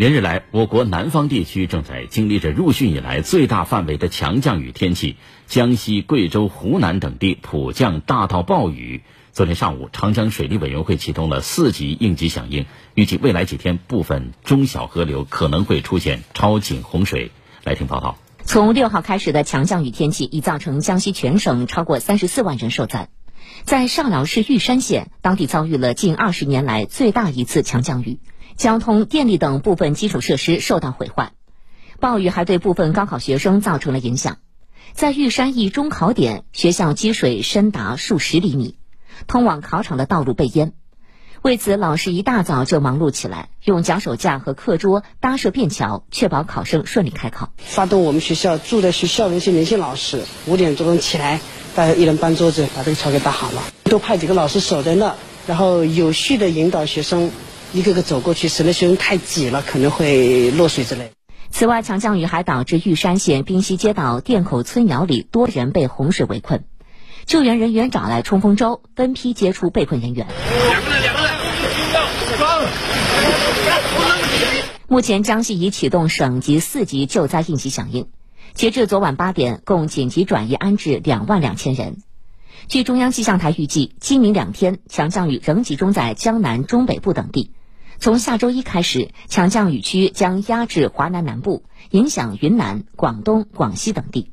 连日来，我国南方地区正在经历着入汛以来最大范围的强降雨天气，江西、贵州、湖南等地普降大到暴雨。昨天上午，长江水利委员会启动了四级应急响应，预计未来几天部分中小河流可能会出现超警洪水。来听报道。从六号开始的强降雨天气已造成江西全省超过三十四万人受灾，在上饶市玉山县，当地遭遇了近二十年来最大一次强降雨。交通、电力等部分基础设施受到毁坏，暴雨还对部分高考学生造成了影响。在玉山一中考点，学校积水深达数十厘米，通往考场的道路被淹。为此，老师一大早就忙碌起来，用脚手架和课桌搭设便桥，确保考生顺利开考。发动我们学校住在学校的一些年轻老师，五点多钟起来，大家一人搬桌子，把这个桥给搭好了。都派几个老师守在那，然后有序的引导学生。一个个走过去，省得学生太挤了，可能会落水之类。此外，强降雨还导致玉山县滨西街道店口村窑里多人被洪水围困，救援人员找来冲锋舟，分批接触被困人员。目前，江西已启动省级四级救灾应急响应，截至昨晚八点，共紧急转移安置两万两千人。据中央气象台预计，今明两天强降雨仍集中在江南、中北部等地。从下周一开始，强降雨区将压制华南南部，影响云南、广东、广西等地。